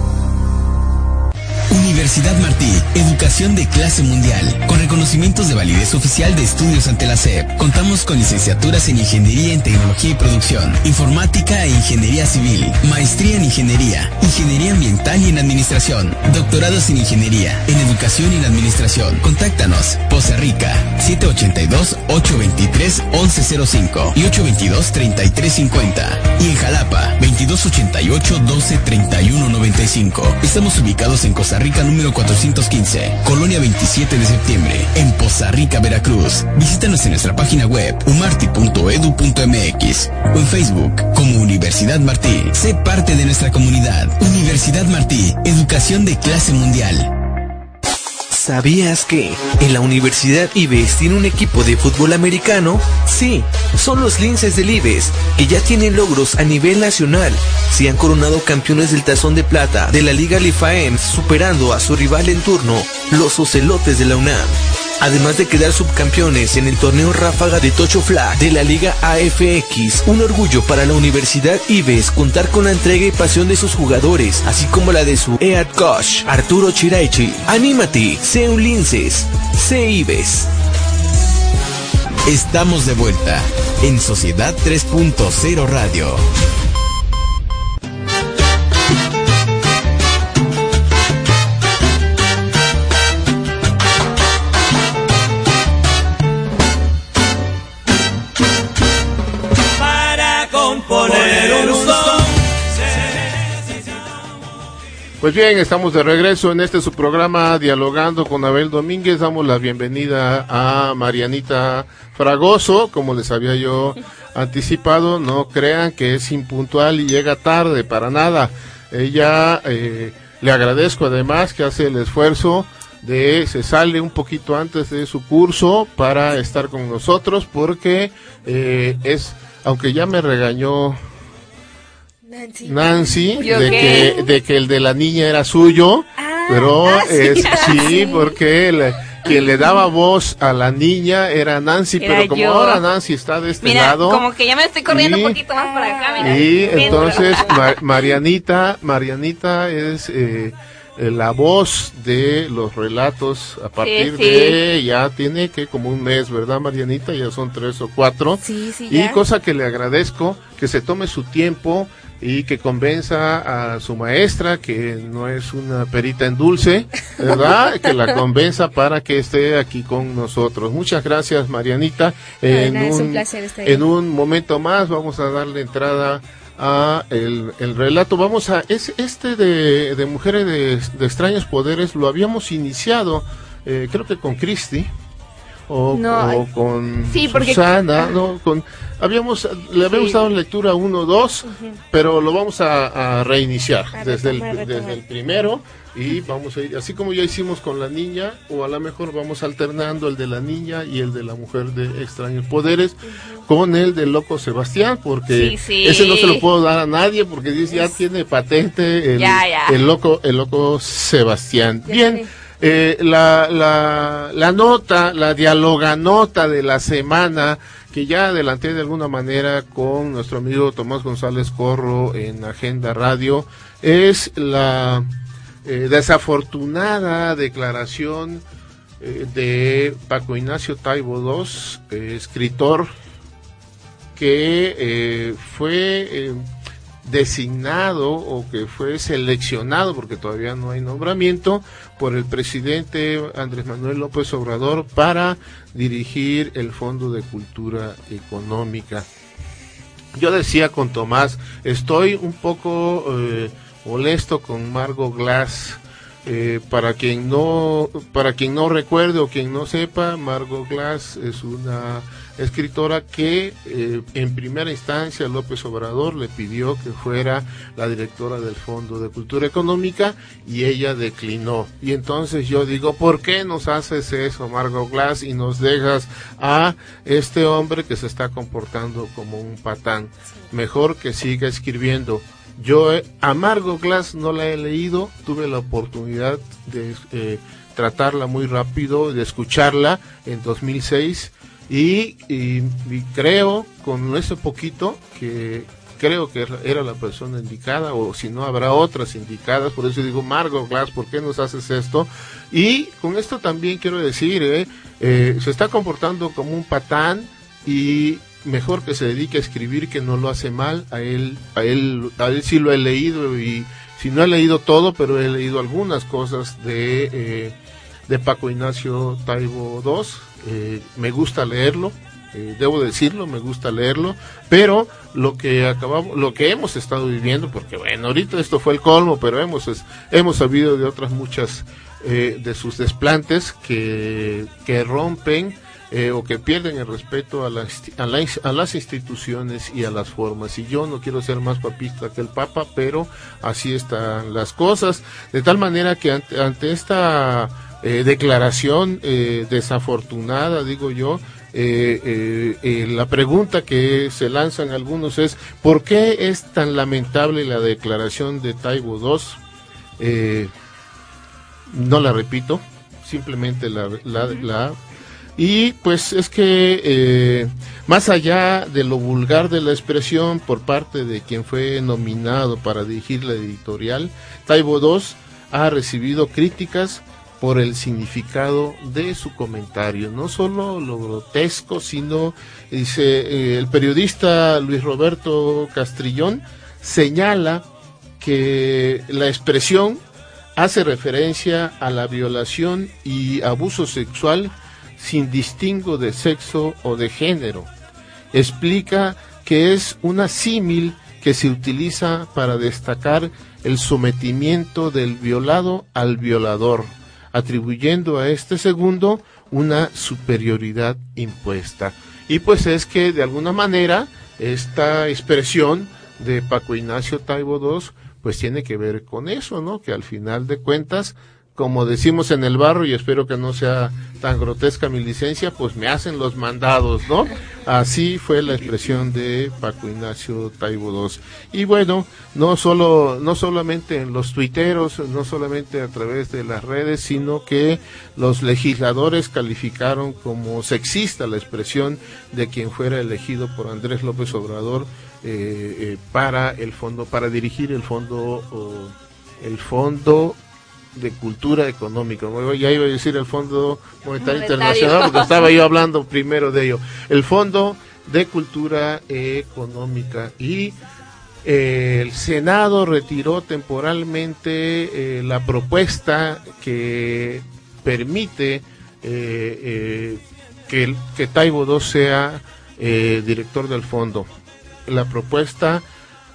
Universidad Martí, educación de clase mundial, con reconocimientos de validez oficial de estudios ante la SEP. Contamos con licenciaturas en Ingeniería en Tecnología y Producción, Informática e Ingeniería Civil, Maestría en Ingeniería, Ingeniería Ambiental y en Administración, doctorados en Ingeniería, en Educación y en Administración. Contáctanos, Poza Rica, 782-823-1105 y 822-3350. Y en Jalapa, 2288-123195. Estamos ubicados en Costa Rica número 415, Colonia 27 de septiembre, en Poza Rica, Veracruz. Visítanos en nuestra página web umarti.edu.mx o en Facebook como Universidad Martí. Sé parte de nuestra comunidad. Universidad Martí, educación de clase mundial. ¿Sabías que en la Universidad IBES tiene un equipo de fútbol americano? Sí, son los Linces del IBES, que ya tienen logros a nivel nacional. Se han coronado campeones del Tazón de Plata de la Liga Lifaem, superando a su rival en turno, los Ocelotes de la UNAM. Además de quedar subcampeones en el torneo Ráfaga de Tocho Flag de la Liga AFX, un orgullo para la Universidad IBES contar con la entrega y pasión de sus jugadores, así como la de su head coach, Arturo Chiraichi. Anímate, sé un sé IBES. Estamos de vuelta en Sociedad 3.0 Radio. Pues bien, estamos de regreso en este su programa Dialogando con Abel Domínguez. Damos la bienvenida a Marianita Fragoso, como les había yo anticipado. No crean que es impuntual y llega tarde, para nada. Ella, eh, le agradezco además que hace el esfuerzo de, se sale un poquito antes de su curso para estar con nosotros porque eh, es, aunque ya me regañó Nancy, ¿Yo de qué? que, de que el de la niña era suyo, pero ah, sí, es, ah, sí, sí. porque le- quien le daba voz a la niña era Nancy, Era pero como yo. ahora Nancy está de este Mira, lado, como que ya me estoy corriendo y- un poquito más para acá, mira. y entonces Ma- Marianita, Marianita es eh, eh, la voz de los relatos a partir sí. de ya tiene que como un mes, ¿verdad, Marianita? Ya son tres o cuatro. Sí, sí, y ya. cosa que le agradezco, que se tome su tiempo y que convenza a su maestra, que no es una perita en dulce, ¿verdad? que la convenza para que esté aquí con nosotros. Muchas gracias, Marianita. En nada, es un un- placer estar en un momento más vamos a darle entrada a el, el relato. Vamos a es este de, de mujeres de, de extraños poderes lo habíamos iniciado, eh, creo que con Cristi o, No, o con Sí, porque- Susana, no, con habíamos le habíamos Sí. dado lectura uno dos, pero lo vamos a, a reiniciar A desde el, retomar, desde el primero y vamos a ir así como ya hicimos con la niña o a lo mejor vamos alternando el de la niña y el de la mujer de extraños poderes con el del loco Sebastián porque Sí, sí. ese no se lo puedo dar a nadie porque dice ya tiene patente el, Ya, ya. el loco el loco Sebastián Ya bien eh, la, la, la nota, la dialoga nota de la semana que ya adelanté de alguna manera con nuestro amigo Tomás González Corro en Agenda Radio, es la eh, desafortunada declaración eh, de Paco Ignacio Taibo II, eh, escritor que fue designado o que fue seleccionado, porque todavía no hay nombramiento, por el presidente Andrés Manuel López Obrador para dirigir el Fondo de Cultura Económica. Yo decía con Tomás, estoy un poco eh, molesto con Margot Glass. Eh, para quien no para quien no recuerde o quien no sepa, Margot Glass es una escritora que eh, en primera instancia López Obrador le pidió que fuera la directora del Fondo de Cultura Económica y ella declinó. Y entonces yo digo, ¿por qué nos haces eso, Margot Glass, y nos dejas a este hombre que se está comportando como un patán? Mejor que siga escribiendo. Yo eh, a Margot Glass no la he leído, tuve la oportunidad de eh, tratarla muy rápido, de escucharla en 2006 y, creo con ese poquito que creo que era la persona indicada o si no habrá otras indicadas, por eso digo Margot Glass, ¿por qué nos haces esto? Y con esto también quiero decir, eh, se está comportando como un patán y mejor que se dedique a escribir que no lo hace mal. A él a él a él sí lo he leído y si no he leído todo pero he leído algunas cosas de eh, de Paco Ignacio Taibo II eh, me gusta leerlo eh, debo decirlo me gusta leerlo pero lo que acabamos lo que hemos estado viviendo porque bueno ahorita esto fue el colmo pero hemos es- hemos sabido de otras muchas eh, de sus desplantes que que rompen eh, o que pierden el respeto a, la a, a las instituciones y a las formas. Y yo no quiero ser más papista que el Papa, pero así están las cosas. De tal manera que ante, esta eh, declaración eh, desafortunada, digo yo, la pregunta que se lanzan algunos es, ¿por qué es tan lamentable la declaración de Taibo II? No la repito, simplemente la, la- y pues es que eh, más allá de lo vulgar de la expresión por parte de quien fue nominado para dirigir la editorial, Taibo II ha recibido críticas por el significado de su comentario, no solo lo grotesco, sino, dice, eh, el periodista Luis Roberto Castrillón señala que la expresión hace referencia a la violación y abuso sexual sin distingo de sexo o de género. Explica que es una símil que se utiliza para destacar el sometimiento del violado al violador, atribuyendo a este segundo una superioridad impuesta. Y pues es que de alguna manera esta expresión de Paco Ignacio Taibo II pues tiene que ver con eso, ¿no? Que al final de cuentas, como decimos en el barro, y espero que no sea tan grotesca mi licencia, pues me hacen los mandados, ¿no? Así fue la expresión de Paco Ignacio Taibo II. Y bueno, no solo, no solamente en los tuiteros, no solamente a través de las redes, sino que los legisladores calificaron como sexista la expresión de quien fuera elegido por Andrés López Obrador eh, eh, para el fondo, para dirigir el fondo, el fondo de Cultura Económica. Ya iba a decir el Fondo Monetario. Internacional, porque estaba yo hablando primero de ello. El Fondo de Cultura Económica. Y eh, el Senado retiró temporalmente eh, la propuesta que permite eh, que, el- que Taibo II sea director del fondo. La propuesta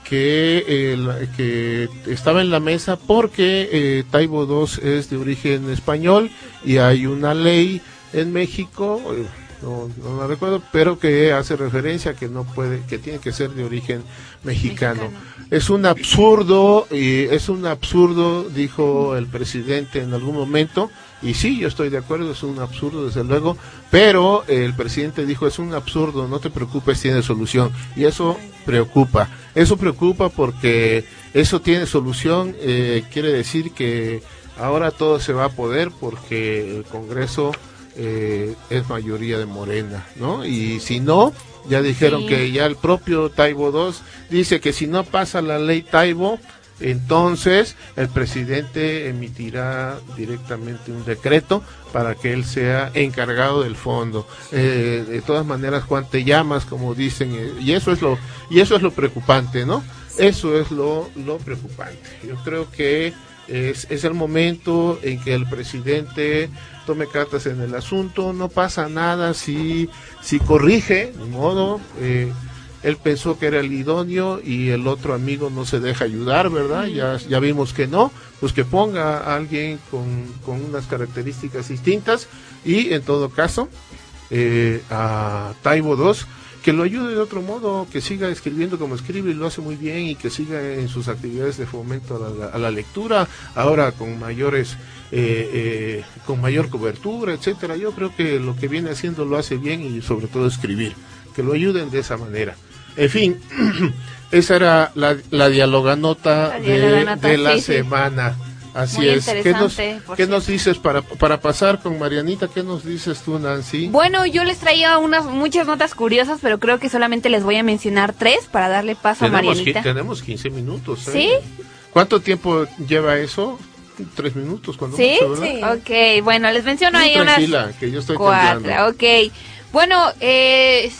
que, eh, que estaba en la mesa porque eh, Taibo II es de origen español y hay una ley en México, eh, no, no la recuerdo, pero que hace referencia a que no puede, que tiene que ser de origen mexicano. Es un absurdo, y es un absurdo, dijo el presidente en algún momento, y sí, yo estoy de acuerdo, es un absurdo desde luego, pero el presidente dijo, es un absurdo, no te preocupes, tiene solución, y eso preocupa, eso preocupa porque eso tiene solución, eh, quiere decir que ahora todo se va a poder porque el Congreso eh, es mayoría de Morena, ¿no? Y si no, ya dijeron Sí. que ya el propio Taibo II dice que si no pasa la ley Taibo, entonces el presidente emitirá directamente un decreto para que él sea encargado del fondo. Eh, de todas maneras, Juan, te llamas, como dicen, eh, y eso es lo y eso es lo preocupante, ¿no? Eso es lo, lo preocupante. Yo creo que es, es el momento en que el presidente tome cartas en el asunto, no pasa nada si, si corrige, de modo, eh, él pensó que era el idóneo y el otro amigo no se deja ayudar, ¿verdad? Ya, ya vimos que no, pues que ponga a alguien con, unas características distintas y en todo caso eh, a Taibo II que lo ayude de otro modo, que siga escribiendo como escribe y lo hace muy bien y que siga en sus actividades de fomento a la, a la lectura, ahora con mayores, eh, eh, con mayor cobertura, etcétera. Yo creo que lo que viene haciendo lo hace bien y sobre todo escribir, que lo ayuden de esa manera. En fin, esa era la, la dialoganota La de, dialoganota, de la sí, semana. Así Muy es. ¿Qué nos, ¿qué nos dices para, para pasar con Marianita? ¿Qué nos dices tú, Nancy? Bueno, yo les traía unas muchas notas curiosas, pero creo que solamente les voy a mencionar tres para darle paso a Tenemos, Marianita. qui- tenemos 15 minutos. ¿eh? ¿Sí? ¿Cuánto tiempo lleva eso? Tres minutos, cuando ¿Sí? Ok, bueno, les menciono Tú ahí unas tranquila, que yo estoy cuatro. Ok, bueno, eh,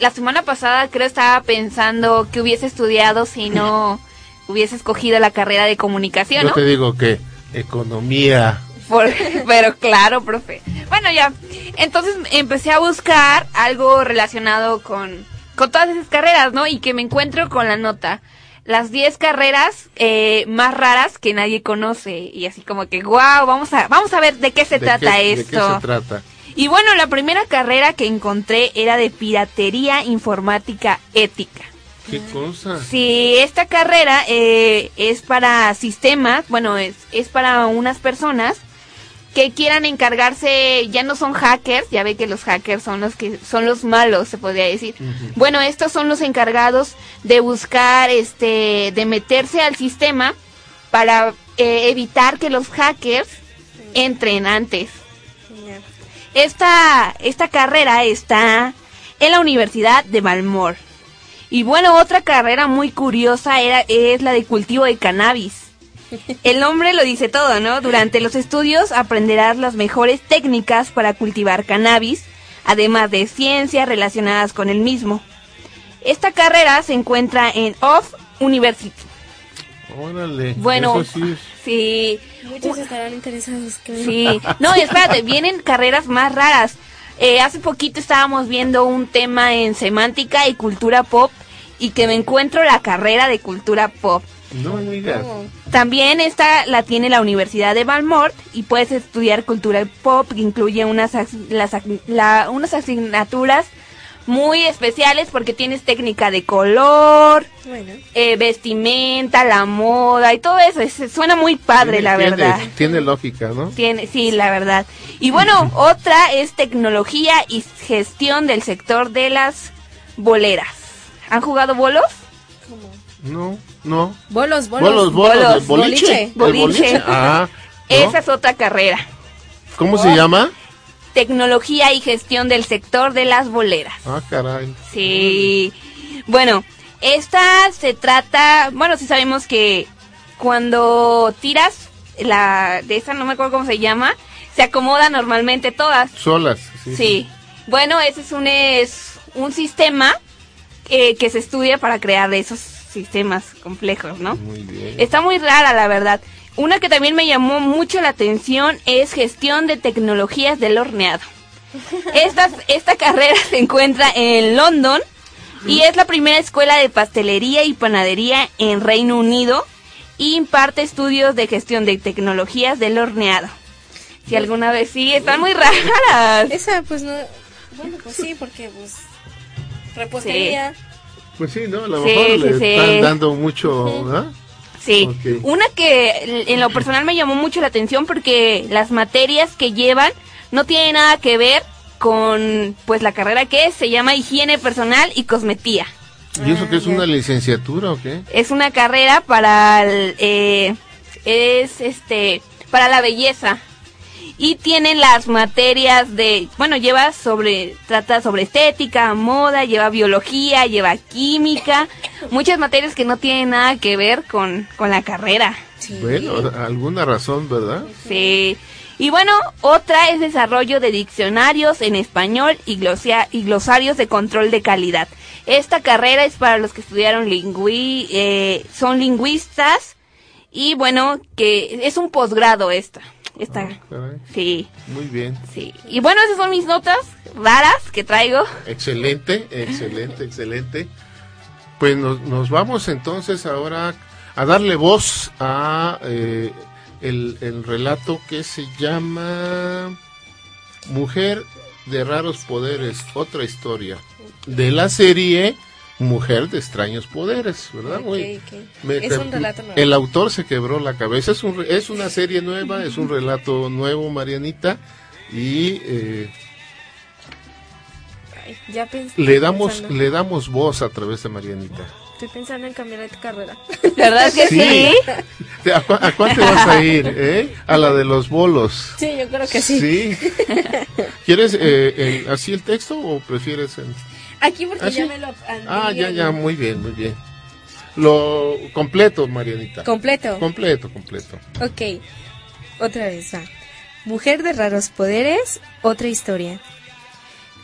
la semana pasada creo estaba pensando que hubiese estudiado si no hubiese escogido la carrera de comunicación, Yo ¿no? te digo que economía. Por- pero claro, profe. Bueno, ya. Entonces empecé a buscar algo relacionado con, con todas esas carreras, ¿no? Y que me encuentro con la nota. Las 10 carreras eh, más raras que nadie conoce. Y así como que, wow, vamos a, vamos a ver de qué se ¿De trata qué- esto. ¿De qué se trata? Y bueno, la primera carrera que encontré era de piratería informática ética. ¿Qué cosa? Sí, esta carrera eh, es para sistemas, bueno, es, es para unas personas que quieran encargarse, ya no son hackers, ya ve que los hackers son los que son los malos, se podría decir. Bueno, estos son los encargados de buscar, este, de meterse al sistema para eh, evitar que los hackers entren antes. Esta, esta carrera está en la Universidad de Balmore. Y bueno, otra carrera muy curiosa era, es la de cultivo de cannabis. El nombre lo dice todo, ¿no? Durante los estudios aprenderás las mejores técnicas para cultivar cannabis, además de ciencias relacionadas con el mismo. Esta carrera se encuentra en Off University. Órale. Bueno, eso sí es- sí, Muchos estarán interesados. Sí, no, espérate, vienen carreras más raras. Eh, hace poquito estábamos viendo un tema en semántica y cultura pop y que me encuentro la carrera de cultura pop. No digas. También esta la tiene la Universidad de Balmort y puedes estudiar cultura pop que incluye unas, as- las la- unas asignaturas muy especiales porque tienes técnica de color, Bueno. eh, vestimenta, la moda y todo eso. Es- suena muy padre, la Tiene- verdad. Tiene lógica, ¿no? Tiene, sí, la verdad. Y bueno, otra es tecnología y gestión del sector de las boleras. ¿Han jugado bolos? No, no. Bolos, Bolos, bolos. bolos, ¿el boliche? ¿El Boliche. boliche? Ah, ¿no? Esa es otra carrera. ¿Cómo se llama? Tecnología y gestión del sector de las boleras. Ah, caray. Sí. Bueno, esta se trata, bueno, sí sabemos que cuando tiras la de esa no me acuerdo cómo se llama, se acomoda normalmente todas. Solas. Sí. Bueno, ese es un es un sistema eh, que se estudia para crear esos sistemas complejos, ¿no? Muy bien. Está muy rara, la verdad. Una que también me llamó mucho la atención es gestión de tecnologías del horneado. Esta, esta carrera se encuentra en London y es la primera escuela de pastelería y panadería en Reino Unido y imparte estudios de gestión de tecnologías del horneado. Si alguna vez sí, están muy raras. Esa, pues no. Bueno, pues sí, porque, pues. Repostería. Pues sí, ¿no? A lo Sí, mejor sí, le sí. están dando mucho, ¿ah? Sí, una que en lo personal me llamó mucho la atención porque las materias que llevan no tienen nada que ver con pues la carrera que es, se llama higiene personal y cosmetía. ¿Y eso qué es una licenciatura o qué? Es una carrera para el, eh, es este para la belleza y tienen las materias de bueno lleva sobre trata sobre estética moda lleva biología lleva química muchas materias que no tienen nada que ver con con la carrera Bueno, alguna razón, ¿verdad? Sí. Y bueno, otra es desarrollo de diccionarios en español y, glosia- y glosarios de control de calidad. Esta carrera es para los que estudiaron lingüi, eh, son lingüistas y bueno, que es un posgrado esta. Esta, Caray, sí, Muy bien. sí. Y bueno, esas son mis notas raras que traigo. Excelente, excelente, excelente. Pues nos, nos vamos entonces ahora a darle voz a eh, el, el relato que se llama Mujer de raros poderes, otra historia de la serie Mujer de extraños poderes, ¿verdad? Ok, Muy- ok. me- Es un relato nuevo. El autor se quebró la cabeza. Es, un, re- es una serie nueva, es un relato nuevo, Marianita. Y eh, Ay, ya pens- le damos pensando- le damos voz a través de Marianita. Estoy pensando en cambiar de carrera. ¿Verdad que sí? ¿A, cu- a cuál te vas a ir? eh? A la de los bolos. Sí, yo creo que sí. Sí. ¿Quieres eh, el- así el texto o prefieres en... Aquí porque ¿Ah, ya sí? me lo Ah, ya, ya, muy bien, muy bien. Lo completo, Marianita. Completo. Completo, completo. Ok, otra vez va. Mujer de raros poderes, otra historia.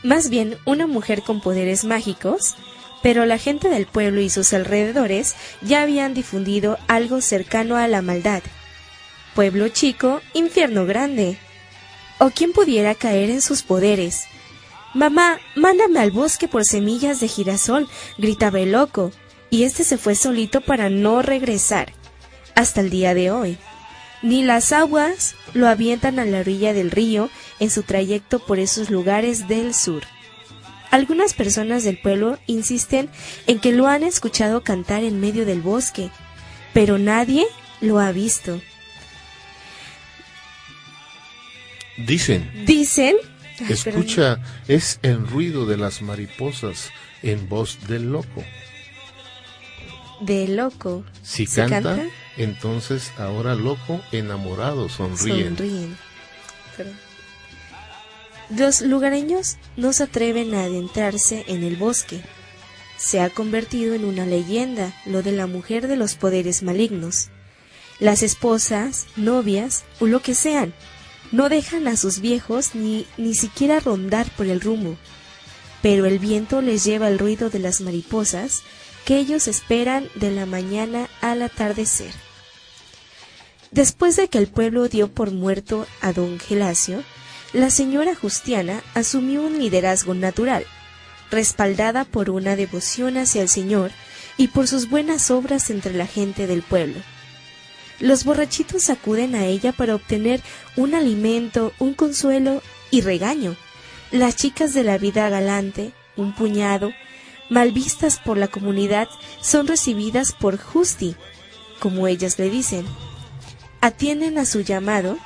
Más bien, una mujer con poderes mágicos, pero la gente del pueblo y sus alrededores ya habían difundido algo cercano a la maldad. Pueblo chico, infierno grande. ¿O quién pudiera caer en sus poderes? Mamá, mándame al bosque por semillas de girasol, gritaba el loco, y este se fue solito para no regresar. Hasta el día de hoy. Ni las aguas lo avientan a la orilla del río en su trayecto por esos lugares del sur. Algunas personas del pueblo insisten en que lo han escuchado cantar en medio del bosque, pero nadie lo ha visto. Dicen, Dicen... Escucha, es el ruido de las mariposas en voz del loco. De loco. Si ¿Se canta, canta? entonces ahora loco, enamorado, sonríen. Sonríen. Los lugareños no se atreven a adentrarse en el bosque. Se ha convertido en una leyenda lo de la mujer de los poderes malignos. Las esposas, novias o lo que sean, no dejan a sus viejos ni, ni siquiera rondar por el rumbo. Pero el viento les lleva el ruido de las mariposas que ellos esperan de la mañana al atardecer. Después de que el pueblo dio por muerto a don Gelacio, la señora Justiana asumió un liderazgo natural, respaldada por una devoción hacia el Señor y por sus buenas obras entre la gente del pueblo. Los borrachitos acuden a ella para obtener un alimento, un consuelo y regaño. Las chicas de la vida galante, un puñado, mal vistas por la comunidad, son recibidas por Justi, como ellas le dicen. Atienden a su llamado,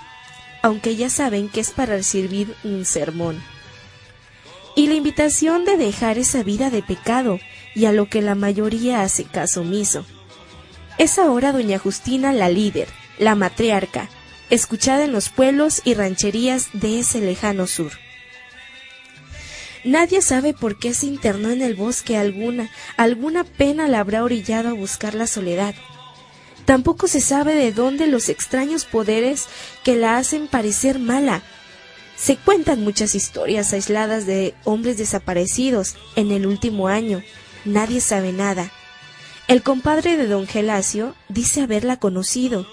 aunque ya saben que es para recibir un sermón. Y la invitación de dejar esa vida de pecado y a lo que la mayoría hace caso omiso. Es ahora doña Justina la líder, la matriarca, escuchada en los pueblos y rancherías de ese lejano sur. Nadie sabe por qué se internó en el bosque alguna, alguna pena la habrá orillado a buscar la soledad. Tampoco se sabe de dónde los extraños poderes que la hacen parecer mala. Se cuentan muchas historias aisladas de hombres desaparecidos en el último año. Nadie sabe nada. El compadre de don Gelacio dice haberla conocido.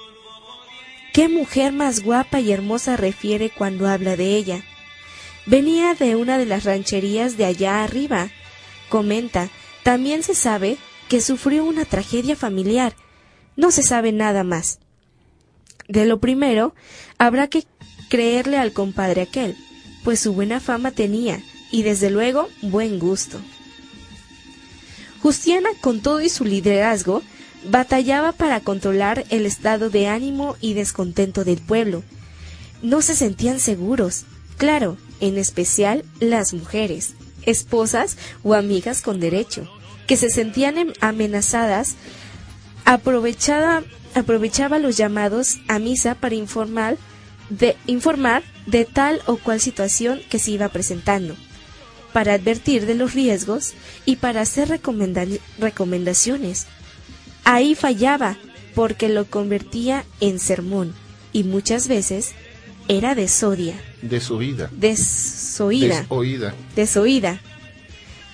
¿Qué mujer más guapa y hermosa refiere cuando habla de ella? Venía de una de las rancherías de allá arriba. Comenta, también se sabe que sufrió una tragedia familiar. No se sabe nada más. De lo primero, habrá que creerle al compadre aquel, pues su buena fama tenía, y desde luego buen gusto. Justiana, con todo y su liderazgo, batallaba para controlar el estado de ánimo y descontento del pueblo. No se sentían seguros, claro, en especial las mujeres, esposas o amigas con derecho, que se sentían em- amenazadas, aprovechaba, los llamados a misa para informar de, informar de tal o cual situación que se iba presentando, para advertir de los riesgos y para hacer recomenda- recomendaciones. Ahí fallaba, porque lo convertía en sermón, y muchas veces era desodia, Desoída. desoída, Desoída. desoída.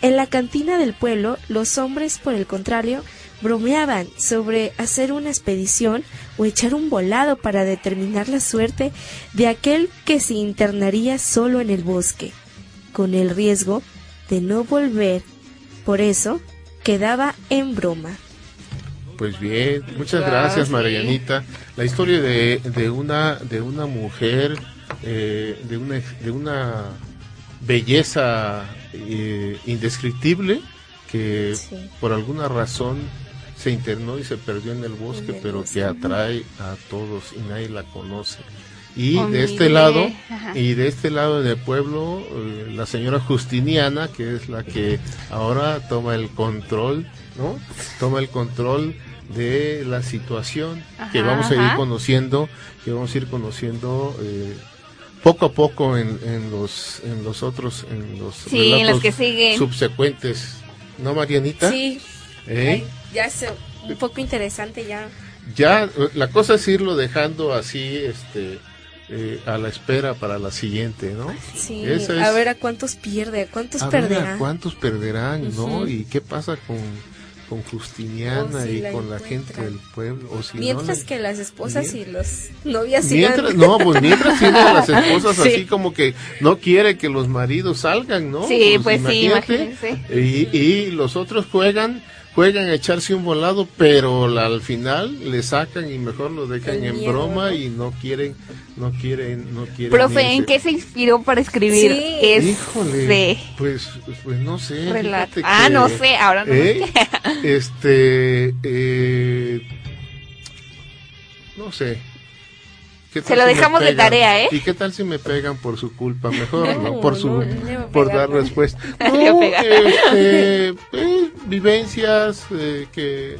En la cantina del pueblo, los hombres, por el contrario, bromeaban sobre hacer una expedición o echar un volado para determinar la suerte de aquel que se internaría solo en el bosque, con el riesgo de no volver. Por eso, quedaba en broma. Pues bien, muchas gracias. Marianita. La historia de, de una de una mujer eh, de una de una belleza eh, indescriptible que Sí. por alguna razón se internó y se perdió en el bosque, En el pero que atrae a todos y nadie la conoce. Y Oh, de este lado, ajá. y de este lado del pueblo, eh, la señora Justiniana, que es la que ahora toma el control, ¿no? Toma el control de la situación que vamos a ir ajá. conociendo, que vamos a ir conociendo eh, poco a poco en, en los en los otros en los Sí, en los que siguen. subsecuentes, ¿no, Marianita? Sí, ¿Eh? ay, ya es un poco interesante ya. ya la cosa es irlo dejando así este eh, a la espera para la siguiente no Sí, Esa es- a ver a cuántos pierde, a cuántos a ver a cuántos perderán no y qué pasa con con Justiniana si y la con la gente del pueblo o si no Mientras la- que las esposas y los novias sigan. Mientras, no, pues mientras tienen las esposas Sí. así como que no quiere que los maridos salgan, ¿no? Sí, pues sí, imagínate. imagínense. Y, y los otros juegan, juegan a echarse un volado, pero la- al final le sacan y mejor lo dejan en broma y no quieren, no quieren, no quieren. Profe, ¿en qué se inspiró para escribir Sí. ese Híjole, pues, pues no sé. relato? Ah, que- no sé, ahora no ¿Eh? sé. Este, eh, no sé. ¿Qué Se lo si dejamos de tarea, ¿eh? ¿Y qué tal si me pegan por su culpa? Mejor, ¿no? No, Por su, no, por dar respuesta. No este, eh, vivencias eh, que,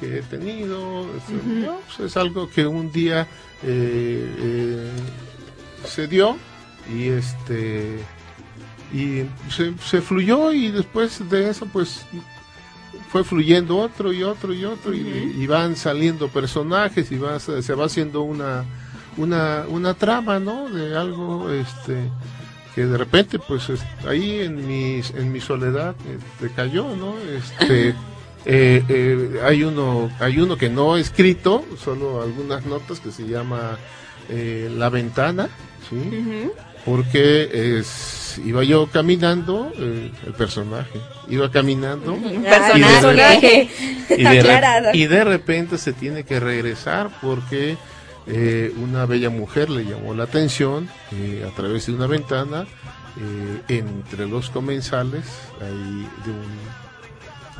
que he tenido. es, no, pues es algo que un día eh, eh, se dio y este y se, se fluyó y después de eso pues fue fluyendo otro y otro y otro y, y van saliendo personajes y va, se va haciendo una una una trama no de algo este que de repente pues es- ahí en mi en mi soledad este, cayó no este eh, eh, hay uno hay uno que no he escrito solo algunas notas que se llama eh, la ventana sí porque es iba yo caminando eh, el personaje iba caminando. Personaje. y de, y de repente se tiene que regresar porque eh, una bella mujer le llamó la atención eh, a través de una ventana eh, entre los comensales ahí de un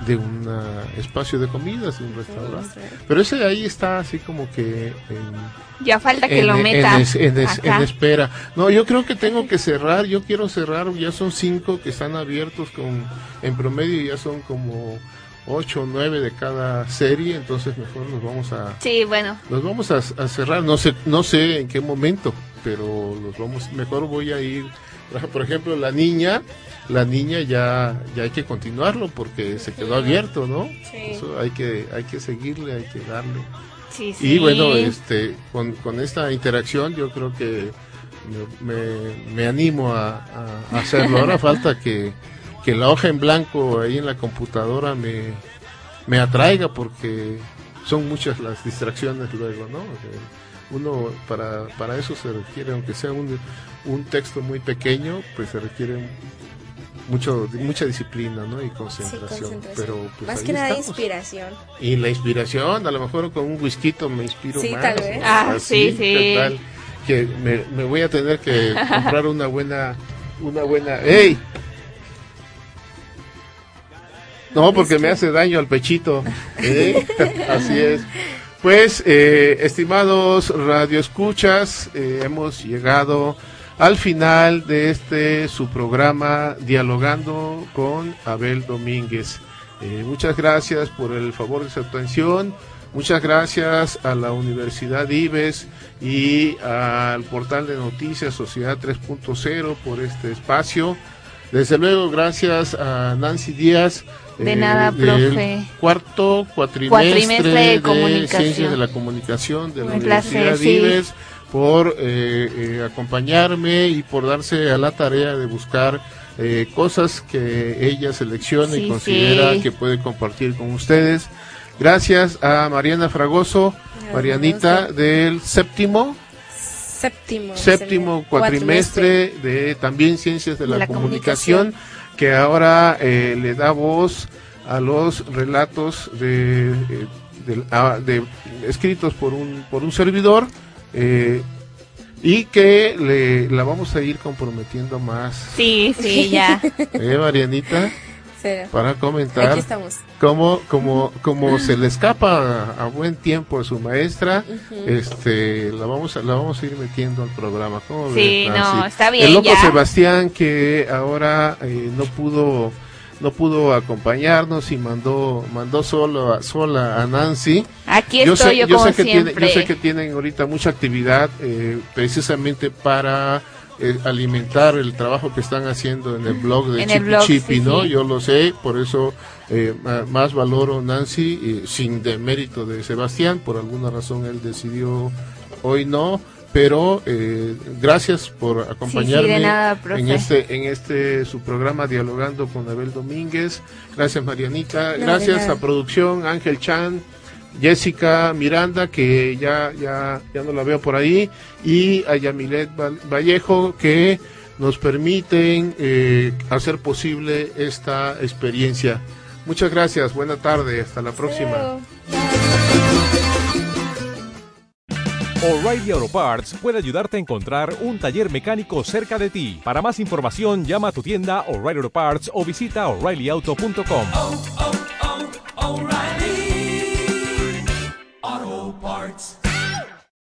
de un ah, espacio de comidas de un restaurante pero ese ahí está así como que en, Ya falta que en- lo en meta. es- en es- en espera. No, yo creo que tengo que cerrar. Yo quiero cerrar. Ya son cinco que están abiertos con, en promedio ya son como ocho o nueve de cada serie. Entonces mejor nos vamos a, Sí, bueno. nos vamos a, a cerrar. No sé, no sé en qué momento, pero los vamos. Mejor voy a ir. Por ejemplo, la niña, la niña ya, ya hay que continuarlo porque se quedó abierto, ¿no? Sí. Eso hay que, hay que seguirle, hay que darle. Sí, Y bueno, este, con, con esta interacción yo creo que me, me- me animo a, a hacerlo. Ahora falta que, que la hoja en blanco ahí en la computadora me, me atraiga porque son muchas las distracciones luego, ¿no? Uno para, para eso se requiere, aunque sea un, un texto muy pequeño, pues se requiere mucho mucha disciplina, ¿no? Y Sí, concentración. Pero pues Más que nada estamos. inspiración. Y la inspiración, a lo mejor con un whisky me inspiro Sí, más. tal vez. ¿no? Ah, Así, sí, ¿qué sí. tal? Que me, me voy a tener que comprar una buena, una buena. ¡Ey! No, porque me hace daño al pechito. ¿eh? Así es. Pues, eh, estimados radioescuchas, eh, hemos llegado al final de este su programa Dialogando con Abel Domínguez. Eh, muchas gracias por el favor de su atención. Muchas gracias a la Universidad Ives y al portal de noticias Sociedad 3.0 por este espacio. Desde luego, gracias a Nancy Díaz. De nada, del profe. Cuarto cuatrimestre, Cuatrimestre de de, comunicación. Ciencias de la Comunicación de la Un placer, Universidad sí. Ives por eh, eh, acompañarme y por darse a la tarea de buscar eh, cosas que ella selecciona Sí, y considera sí. que puede compartir con ustedes. Gracias a Mariana Fragoso, Marianita del séptimo Séptimo. séptimo cuatrimestre de también ciencias de la, comunicación, que ahora eh, le da voz a los relatos de, eh, ah, de- escritos por un por un servidor eh, y que le la vamos a ir comprometiendo más Sí, sí, ya. eh, Marianita Para comentar cómo, como, como se le escapa a, a buen tiempo a su maestra, este, la vamos a, la vamos a ir metiendo al programa. ¿Cómo Sí, ves, no, Nancy? está bien, El loco ya. Sebastián que ahora eh, no pudo, no pudo acompañarnos y mandó, mandó solo a, sola a Nancy. Aquí yo estoy sé, yo yo como sé que tiene, siempre. yo sé que tienen ahorita mucha actividad eh, precisamente para eh, alimentar el trabajo que están haciendo en el blog de Chipi blog, Chipi, sí, ¿no? sí. Yo lo sé, por eso eh, más valoro Nancy, eh, sin demérito de Sebastián, por alguna razón él decidió hoy no, pero eh, gracias por acompañarme nada, en este en este su programa dialogando con Abel Domínguez. Gracias Marianita, gracias a producción Ángel Chan, Jessica Miranda que ya ya ya no la veo por ahí y a Yamilet Val- Vallejo que nos permiten eh, hacer posible esta experiencia. Muchas gracias, buena tarde, hasta la próxima. O'Reilly Auto Parts puede ayudarte a encontrar un taller mecánico cerca de ti. Para más información, llama a tu tienda O'Reilly Auto Parts o visita oreillyauto.com. parts.